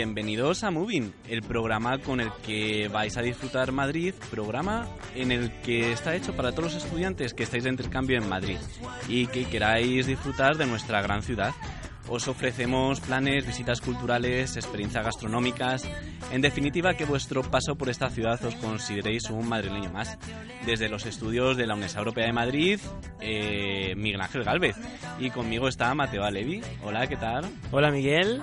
Bienvenidos a Moving, el programa con el que vais a disfrutar Madrid, programa en el que está hecho para todos los estudiantes que estáis de intercambio en Madrid y que queráis disfrutar de nuestra gran ciudad. Os ofrecemos planes, visitas culturales, experiencias gastronómicas, en definitiva que vuestro paso por esta ciudad os consideréis un madrileño más. Desde los estudios de la Universidad Europea de Madrid, eh, Miguel Ángel Galvez y conmigo está Mateo Alevi. Hola, ¿qué tal? Hola Miguel,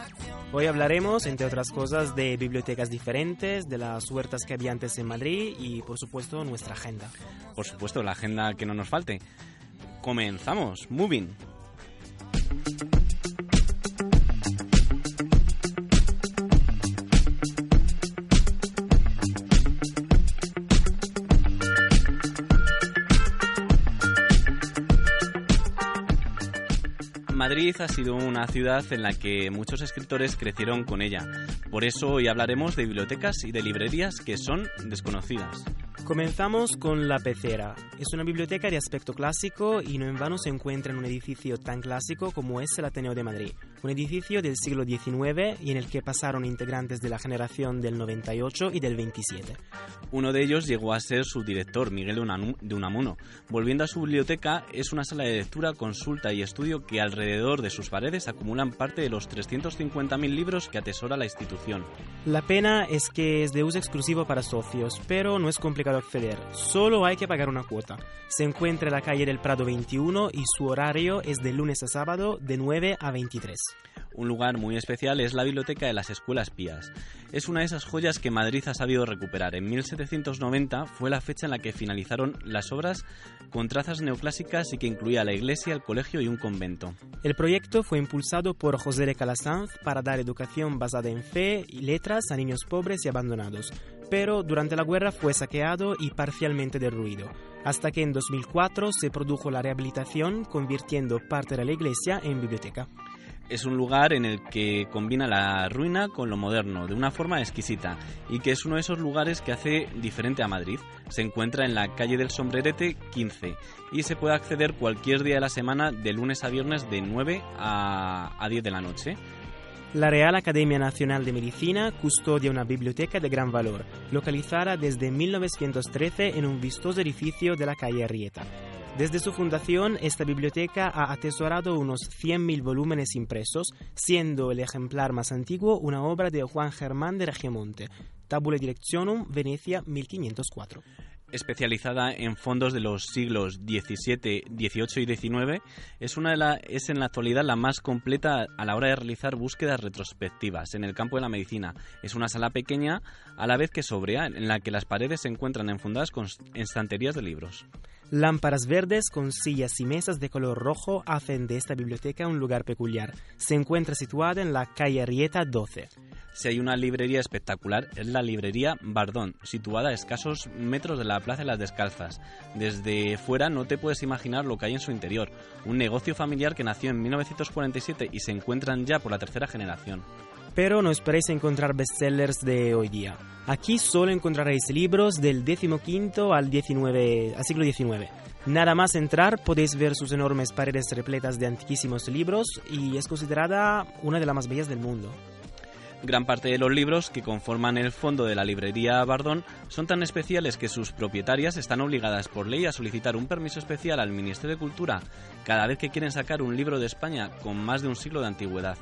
hoy hablaremos, entre otras cosas, de bibliotecas diferentes, de las huertas que había antes en Madrid y, por supuesto, nuestra agenda. por supuesto, la agenda que no nos falte. Comenzamos, moving. Madrid ha sido una ciudad en la que muchos escritores crecieron con ella. Por eso hoy hablaremos de bibliotecas y de librerías que son desconocidas. Comenzamos con La Pecera. Es una biblioteca de aspecto clásico y no en vano se encuentra en un edificio tan clásico como es el Ateneo de Madrid. Un edificio del siglo XIX y en el que pasaron integrantes de la generación del 98 y del 27. Uno de ellos llegó a ser su director, Miguel de Unamuno. Volviendo a su biblioteca, es una sala de lectura, consulta y estudio que alrededor de sus paredes acumulan parte de los 350.000 libros que atesora la institución. La pena es que es de uso exclusivo para socios, pero no es complicado acceder. Solo hay que pagar una cuota. Se encuentra en la calle del Prado 21 y su horario es de lunes a sábado de 9 a 23. Un lugar muy especial es la Biblioteca de las Escuelas Pías. Es una de esas joyas que Madrid ha sabido recuperar. En 1790 fue la fecha en la que finalizaron las obras con trazas neoclásicas y que incluía la iglesia, el colegio y un convento. El proyecto fue impulsado por José de Calasanz para dar educación basada en fe y letras a niños pobres y abandonados, pero durante la guerra fue saqueado y parcialmente derruido, hasta que en 2004 se produjo la rehabilitación convirtiendo parte de la iglesia en biblioteca. Es un lugar en el que combina la ruina con lo moderno de una forma exquisita y que es uno de esos lugares que hace diferente a Madrid. Se encuentra en la calle del Sombrerete 15 y se puede acceder cualquier día de la semana de lunes a viernes de 9 a, a 10 de la noche. La Real Academia Nacional de Medicina custodia una biblioteca de gran valor, localizada desde 1913 en un vistoso edificio de la calle Arrieta. Desde su fundación, esta biblioteca ha atesorado unos 100.000 volúmenes impresos, siendo el ejemplar más antiguo una obra de Juan Germán de Regimonte, Tabula Directionum, Venecia, 1504. Especializada en fondos de los siglos XVII, XVIII y XIX, es, una de la, es en la actualidad la más completa a la hora de realizar búsquedas retrospectivas en el campo de la medicina. Es una sala pequeña a la vez que sobria, en la que las paredes se encuentran enfundadas con estanterías de libros. Lámparas verdes con sillas y mesas de color rojo hacen de esta biblioteca un lugar peculiar. Se encuentra situada en la calle Arrieta 12. Si hay una librería espectacular, es la librería Bardón, situada a escasos metros de la Plaza de las Descalzas. Desde fuera no te puedes imaginar lo que hay en su interior. Un negocio familiar que nació en 1947 y se encuentran ya por la tercera generación. Pero no esperéis encontrar bestsellers de hoy día. Aquí solo encontraréis libros del 15 al, 19, al siglo XIX. Nada más entrar podéis ver sus enormes paredes repletas de antiquísimos libros y es considerada una de las más bellas del mundo. Gran parte de los libros que conforman el fondo de la librería Bardón son tan especiales que sus propietarias están obligadas por ley a solicitar un permiso especial al Ministerio de Cultura cada vez que quieren sacar un libro de España con más de un siglo de antigüedad.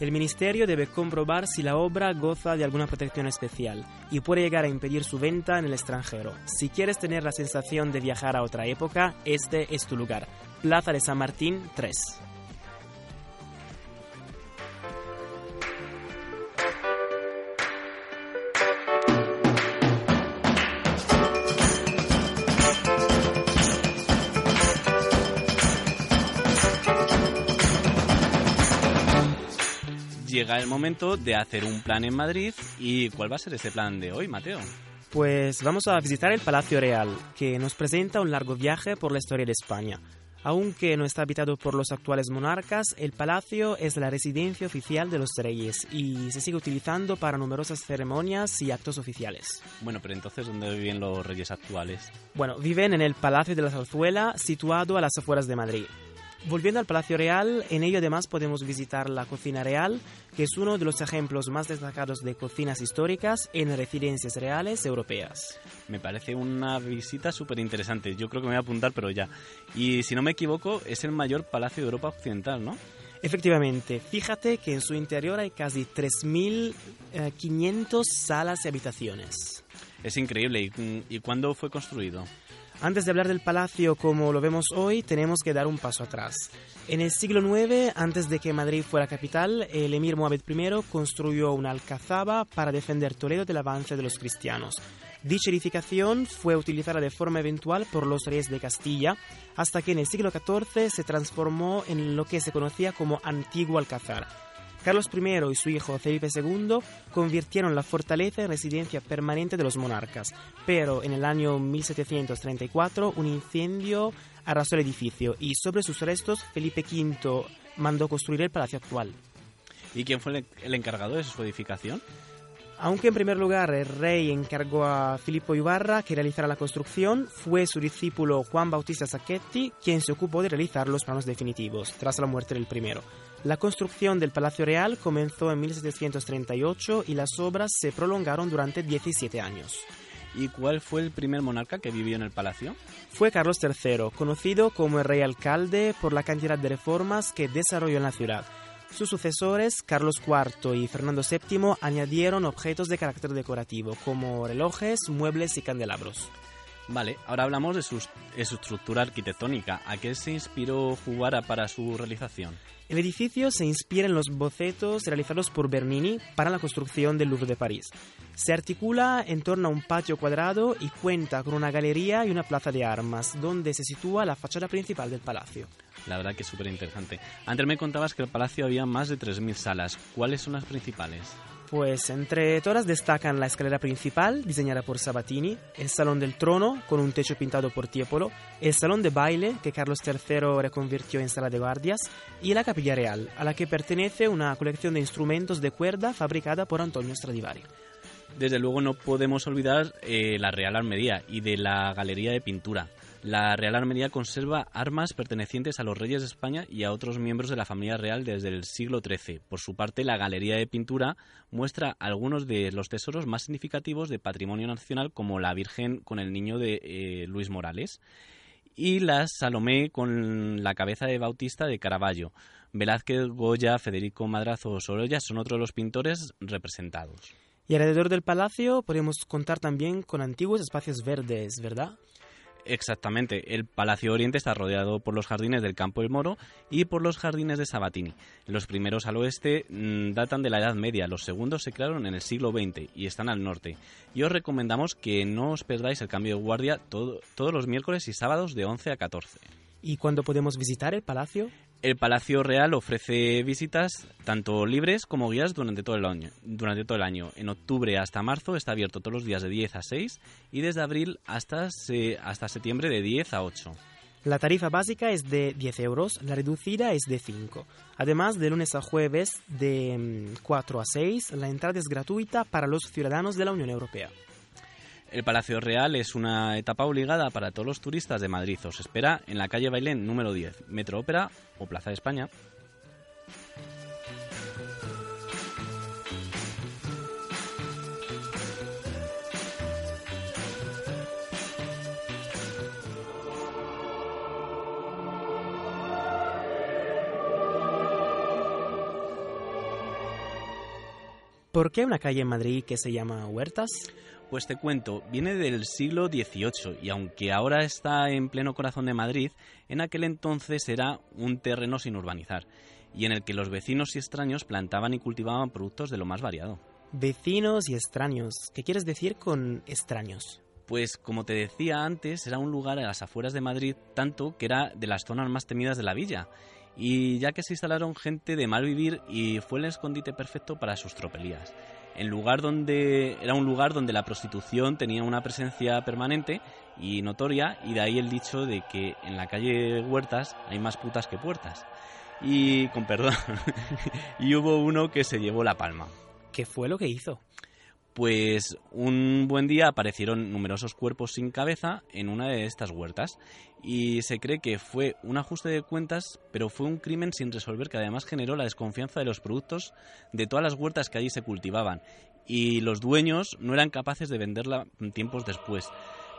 El ministerio debe comprobar si la obra goza de alguna protección especial y puede llegar a impedir su venta en el extranjero. Si quieres tener la sensación de viajar a otra época, este es tu lugar. Plaza de San Martín 3. Llega el momento de hacer un plan en Madrid. ¿Y cuál va a ser ese plan de hoy, Mateo? Pues vamos a visitar el Palacio Real, que nos presenta un largo viaje por la historia de España. Aunque no está habitado por los actuales monarcas, el palacio es la residencia oficial de los reyes y se sigue utilizando para numerosas ceremonias y actos oficiales. Bueno, pero entonces, ¿dónde viven los reyes actuales? Bueno, viven en el Palacio de la Zarzuela, situado a las afueras de Madrid. Volviendo al Palacio Real, en ello además podemos visitar la Cocina Real, que es uno de los ejemplos más destacados de cocinas históricas en residencias reales europeas. Me parece una visita súper interesante. Yo creo que me voy a apuntar, pero ya. Y si no me equivoco, es el mayor palacio de Europa Occidental, ¿no? Efectivamente, fíjate que en su interior hay casi 3.500 salas y habitaciones. Es increíble. ¿Y, y cuándo fue construido? Antes de hablar del palacio como lo vemos hoy, tenemos que dar un paso atrás. En el siglo IX, antes de que Madrid fuera capital, el emir Mohamed I construyó una alcazaba para defender Toledo del avance de los cristianos. Dicha edificación fue utilizada de forma eventual por los reyes de Castilla, hasta que en el siglo XIV se transformó en lo que se conocía como Antiguo Alcázar. Carlos I y su hijo Felipe II convirtieron la fortaleza en residencia permanente de los monarcas, pero en el año 1734 un incendio arrasó el edificio y sobre sus restos Felipe V mandó construir el palacio actual. ¿Y quién fue el encargado de su edificación? Aunque en primer lugar el rey encargó a Filippo Ibarra que realizara la construcción, fue su discípulo Juan Bautista Sacchetti quien se ocupó de realizar los planos definitivos, tras la muerte del primero. La construcción del Palacio Real comenzó en 1738 y las obras se prolongaron durante 17 años. ¿Y cuál fue el primer monarca que vivió en el palacio? Fue Carlos III, conocido como el rey alcalde por la cantidad de reformas que desarrolló en la ciudad. Sus sucesores, Carlos IV y Fernando VII, añadieron objetos de carácter decorativo, como relojes, muebles y candelabros. Vale, ahora hablamos de su, de su estructura arquitectónica. ¿A qué se inspiró Jugara para su realización? El edificio se inspira en los bocetos realizados por Bernini para la construcción del Louvre de París. Se articula en torno a un patio cuadrado y cuenta con una galería y una plaza de armas, donde se sitúa la fachada principal del palacio. La verdad que es súper interesante. Antes me contabas que el palacio había más de 3.000 salas. ¿Cuáles son las principales? Pues entre todas destacan la escalera principal, diseñada por Sabatini, el Salón del Trono, con un techo pintado por Tiepolo, el Salón de Baile, que Carlos III reconvirtió en sala de guardias, y la Capilla Real, a la que pertenece una colección de instrumentos de cuerda fabricada por Antonio Stradivari. Desde luego no podemos olvidar eh, la Real Armería y de la Galería de Pintura. La Real Armería conserva armas pertenecientes a los reyes de España y a otros miembros de la familia real desde el siglo XIII. Por su parte, la Galería de Pintura muestra algunos de los tesoros más significativos de patrimonio nacional, como la Virgen con el niño de eh, Luis Morales y la Salomé con la cabeza de Bautista de Caravaggio. Velázquez, Goya, Federico Madrazo o Sorolla son otros de los pintores representados. Y alrededor del palacio podemos contar también con antiguos espacios verdes, ¿verdad? Exactamente, el Palacio Oriente está rodeado por los jardines del Campo del Moro y por los jardines de Sabatini. Los primeros al oeste mm, datan de la Edad Media, los segundos se crearon en el siglo XX y están al norte. Y os recomendamos que no os perdáis el cambio de guardia todo- todos los miércoles y sábados de 11 a 14. ¿Y cuándo podemos visitar el palacio? El Palacio Real ofrece visitas tanto libres como guías durante todo el año. Durante todo el año. En octubre hasta marzo está abierto todos los días de 10 a 6 y desde abril hasta, hasta septiembre de 10 a 8. La tarifa básica es de 10 euros, la reducida es de 5. Además, de lunes a jueves de mm, 4 a 6, la entrada es gratuita para los ciudadanos de la Unión Europea. El Palacio Real es una etapa obligada para todos los turistas de Madrid. Os espera en la calle Bailén número 10, Metro Ópera o Plaza de España. ¿Por qué una calle en Madrid que se llama Huertas? Pues te cuento, viene del siglo XVIII y aunque ahora está en pleno corazón de Madrid, en aquel entonces era un terreno sin urbanizar y en el que los vecinos y extraños plantaban y cultivaban productos de lo más variado. Vecinos y extraños. ¿Qué quieres decir con extraños? Pues como te decía antes, era un lugar a las afueras de Madrid, tanto que era de las zonas más temidas de la villa. y ya que se instalaron gente de mal vivir y fue el escondite perfecto para sus tropelías. En lugar donde era un lugar donde la prostitución tenía una presencia permanente y notoria y de ahí el dicho de que en la calle Huertas hay más putas que puertas. Y con perdón, y hubo uno que se llevó la palma. ¿Qué fue lo que hizo? Pues un buen día aparecieron numerosos cuerpos sin cabeza en una de estas huertas y se cree que fue un ajuste de cuentas, pero fue un crimen sin resolver que además generó la desconfianza de los productos de todas las huertas que allí se cultivaban y los dueños no eran capaces de venderla tiempos después.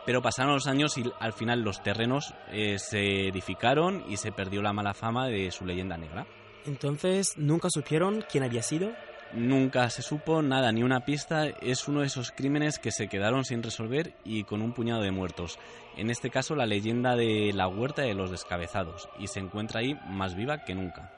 Pero pasaron los años y al final los terrenos eh, se edificaron y se perdió la mala fama de su leyenda negra. Entonces, ¿nunca supieron quién había sido? Nunca se supo nada, ni una pista. Es uno de esos crímenes que se quedaron sin resolver y con un puñado de muertos. En este caso, la leyenda de la huerta de los descabezados. Y se encuentra ahí más viva que nunca.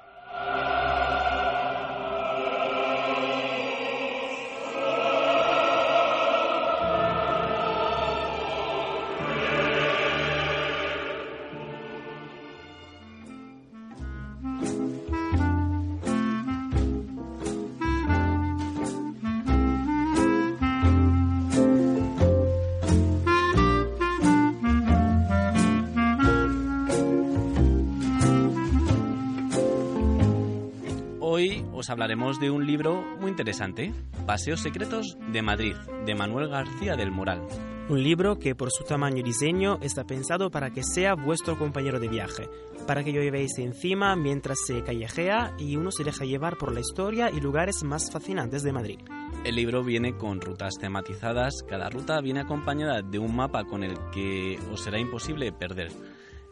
Hablaremos de un libro muy interesante, Paseos Secretos de Madrid, de Manuel García del Moral. Un libro que por su tamaño y diseño está pensado para que sea vuestro compañero de viaje, para que lo llevéis encima mientras se callejea y uno se deja llevar por la historia y lugares más fascinantes de Madrid. El libro viene con rutas tematizadas, cada ruta viene acompañada de un mapa con el que os será imposible perder.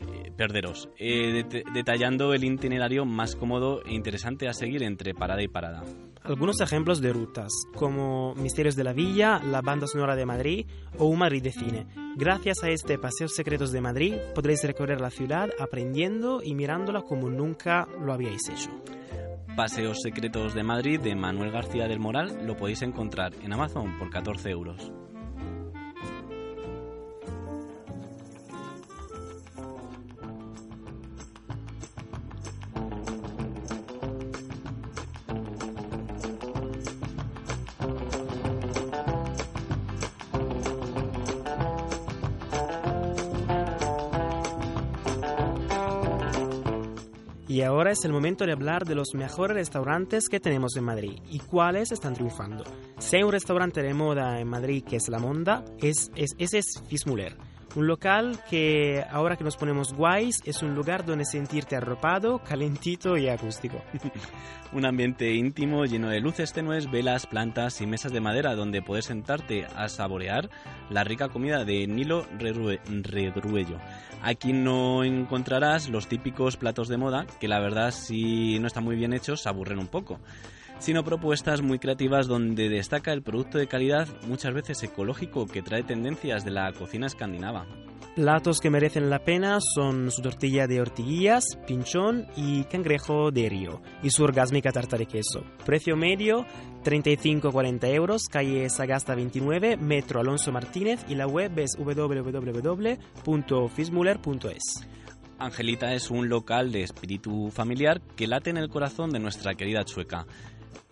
Eh, perderos, eh, det- detallando el itinerario más cómodo e interesante a seguir entre parada y parada. Algunos ejemplos de rutas, como Misterios de la Villa, la Banda Sonora de Madrid o un Madrid de Cine. Gracias a este Paseos Secretos de Madrid podréis recorrer la ciudad aprendiendo y mirándola como nunca lo habíais hecho. Paseos Secretos de Madrid de Manuel García del Moral lo podéis encontrar en Amazon por 14 euros. Y ahora es el momento de hablar de los mejores restaurantes que tenemos en Madrid y cuáles están triunfando. Si hay un restaurante de moda en Madrid que es La Monda, es, es- ese es Fismuller. Un local que ahora que nos ponemos guays es un lugar donde sentirte arropado, calentito y acústico. Un ambiente íntimo lleno de luces tenues, velas, plantas y mesas de madera donde puedes sentarte a saborear la rica comida de Nilo Redrue- Redruello. Aquí no encontrarás los típicos platos de moda que la verdad si no están muy bien hechos aburren un poco sino propuestas muy creativas donde destaca el producto de calidad muchas veces ecológico que trae tendencias de la cocina escandinava. Platos que merecen la pena son su tortilla de ortiguillas, pinchón y cangrejo de río y su orgásmica tarta de queso. Precio medio 35-40 euros, calle Sagasta 29, Metro Alonso Martínez y la web es www.fismuller.es. Angelita es un local de espíritu familiar que late en el corazón de nuestra querida Chueca,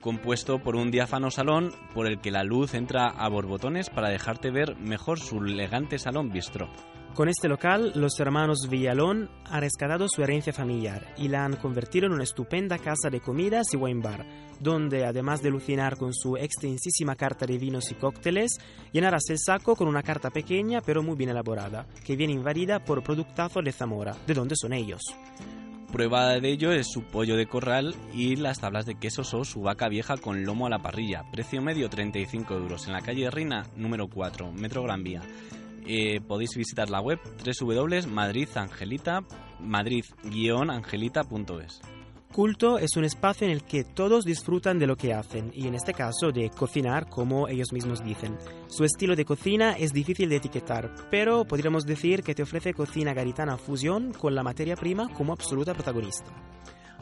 compuesto por un diáfano salón por el que la luz entra a borbotones para dejarte ver mejor su elegante salón bistró. Con este local, los hermanos Villalón han rescatado su herencia familiar y la han convertido en una estupenda casa de comidas y wine bar, donde además de alucinar con su extensísima carta de vinos y cócteles, llenarás el saco con una carta pequeña pero muy bien elaborada, que viene invadida por productazo de Zamora, de donde son ellos. Prueba de ello es su pollo de corral y las tablas de quesos o su vaca vieja con lomo a la parrilla. Precio medio 35 euros en la calle Reina número 4, Metro Gran Vía. Eh, podéis visitar la web www.madridangelita madrid-angelita.es. Culto es un espacio en el que todos disfrutan de lo que hacen y en este caso de cocinar como ellos mismos dicen. Su estilo de cocina es difícil de etiquetar, pero podríamos decir que te ofrece cocina garitana fusión con la materia prima como absoluta protagonista.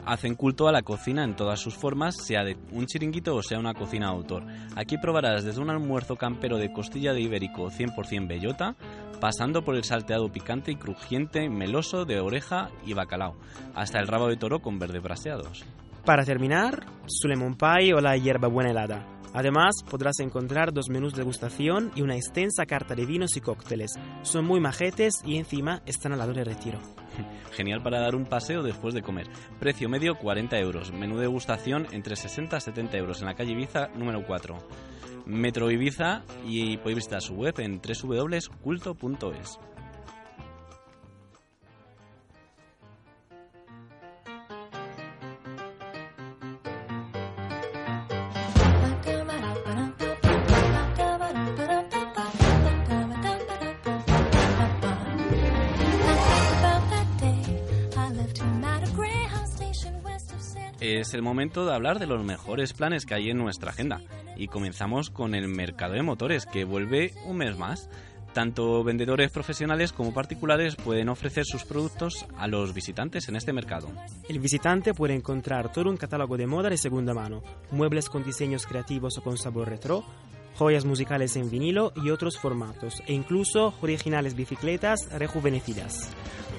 Hacen culto a la cocina en todas sus formas, sea de un chiringuito o sea una cocina autor. Aquí probarás desde un almuerzo campero de costilla de ibérico 100% bellota, pasando por el salteado picante y crujiente meloso de oreja y bacalao, hasta el rabo de toro con verdes braseados. Para terminar, su lemon pie o la hierbabuena helada. Además, podrás encontrar dos menús de degustación y una extensa carta de vinos y cócteles. Son muy majetes y encima están al lado del retiro. Genial para dar un paseo después de comer. Precio medio 40 euros. Menú de degustación entre 60 a 70 euros en la calle Ibiza número 4. Metro Ibiza y podéis visitar su web en www.culto.es. Es el momento de hablar de los mejores planes que hay en nuestra agenda. Y comenzamos con el mercado de motores, que vuelve un mes más. Tanto vendedores profesionales como particulares pueden ofrecer sus productos a los visitantes en este mercado. El visitante puede encontrar todo un catálogo de moda de segunda mano, muebles con diseños creativos o con sabor retro, joyas musicales en vinilo y otros formatos, e incluso originales bicicletas rejuvenecidas.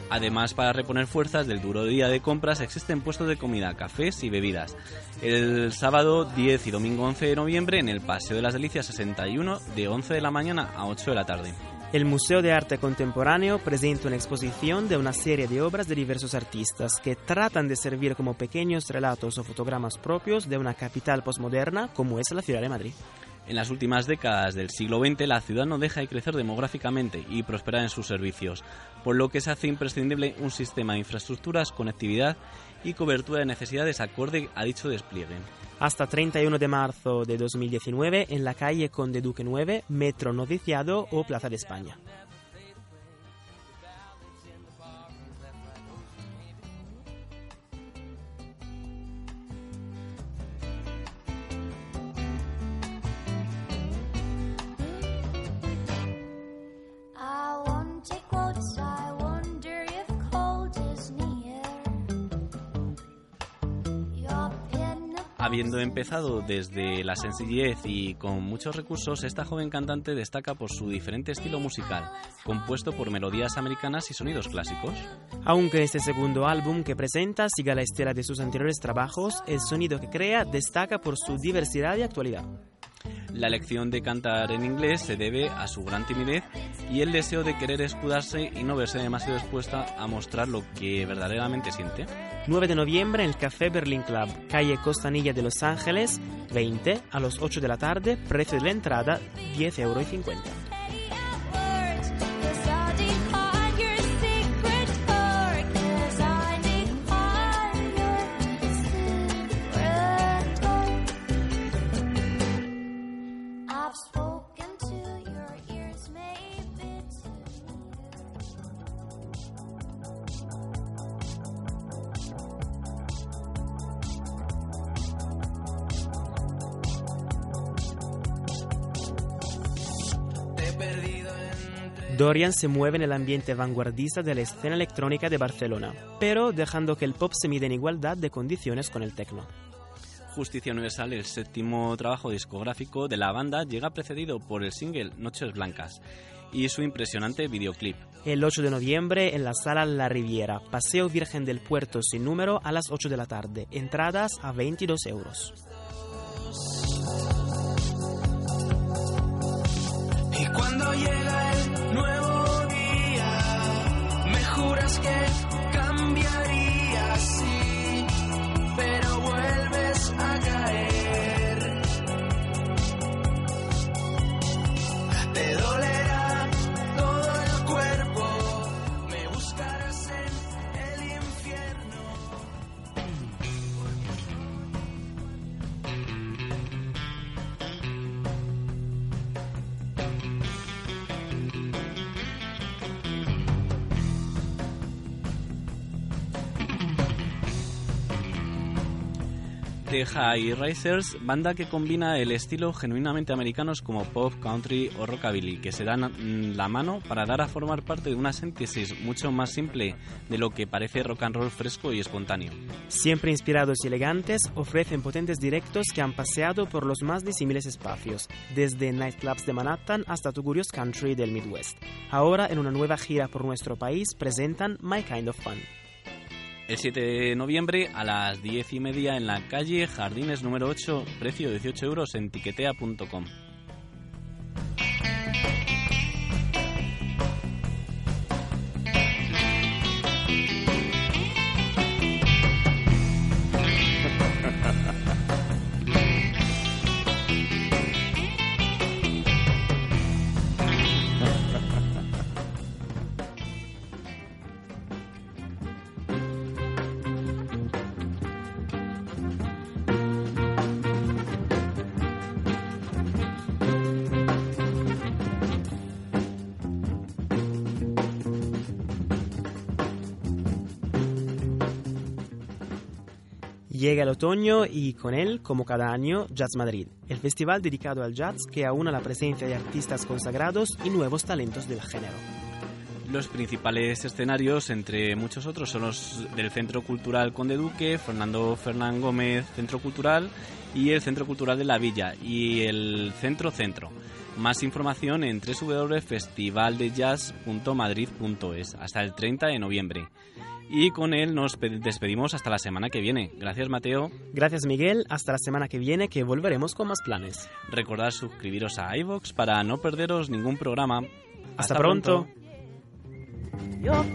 Además, para reponer fuerzas del duro día de compras existen puestos de comida, cafés y bebidas. El sábado 10 y domingo 11 de noviembre en el Paseo de las Delicias 61 de 11 de la mañana a 8 de la tarde. El Museo de Arte Contemporáneo presenta una exposición de una serie de obras de diversos artistas que tratan de servir como pequeños relatos o fotogramas propios de una capital postmoderna como es la ciudad de Madrid. En las últimas décadas del siglo XX la ciudad no deja de crecer demográficamente y prosperar en sus servicios, por lo que se hace imprescindible un sistema de infraestructuras, conectividad y cobertura de necesidades acorde a dicho despliegue. Hasta 31 de marzo de 2019 en la calle Conde Duque 9, Metro Noviciado o Plaza de España. Habiendo empezado desde la sencillez y con muchos recursos, esta joven cantante destaca por su diferente estilo musical, compuesto por melodías americanas y sonidos clásicos. Aunque este segundo álbum que presenta siga la estela de sus anteriores trabajos, el sonido que crea destaca por su diversidad y actualidad. La elección de cantar en inglés se debe a su gran timidez y el deseo de querer escudarse y no verse demasiado expuesta a mostrar lo que verdaderamente siente. 9 de noviembre en el Café Berlin Club, calle Costanilla de Los Ángeles, 20 a las 8 de la tarde, precio de la entrada 10,50 euros. Dorian se mueve en el ambiente vanguardista de la escena electrónica de Barcelona, pero dejando que el pop se mide en igualdad de condiciones con el techno. Justicia Universal, el séptimo trabajo discográfico de la banda, llega precedido por el single Noches Blancas y su impresionante videoclip. El 8 de noviembre en la sala La Riviera, Paseo Virgen del Puerto sin número a las 8 de la tarde, entradas a 22 euros. Y cuando llega The High Risers, banda que combina el estilo genuinamente americanos como pop, country o rockabilly, que se dan mm, la mano para dar a formar parte de una síntesis mucho más simple de lo que parece rock and roll fresco y espontáneo. Siempre inspirados y elegantes, ofrecen potentes directos que han paseado por los más disímiles espacios, desde nightclubs de Manhattan hasta tugurios country del Midwest. Ahora, en una nueva gira por nuestro país, presentan My Kind of Fun. El 7 de noviembre a las 10 y media en la calle Jardines número 8, precio 18 euros en tiquetea.com. Llega el otoño y con él, como cada año, Jazz Madrid, el festival dedicado al jazz que aúna la presencia de artistas consagrados y nuevos talentos del género. Los principales escenarios, entre muchos otros, son los del Centro Cultural Conde Duque, Fernando Fernán Gómez Centro Cultural y el Centro Cultural de la Villa y el Centro Centro. Más información en www.festivaldejazz.madrid.es hasta el 30 de noviembre. Y con él nos pe- despedimos hasta la semana que viene. Gracias Mateo. Gracias Miguel, hasta la semana que viene que volveremos con más planes. Recordad suscribiros a iVoox para no perderos ningún programa. Hasta, pronto. Your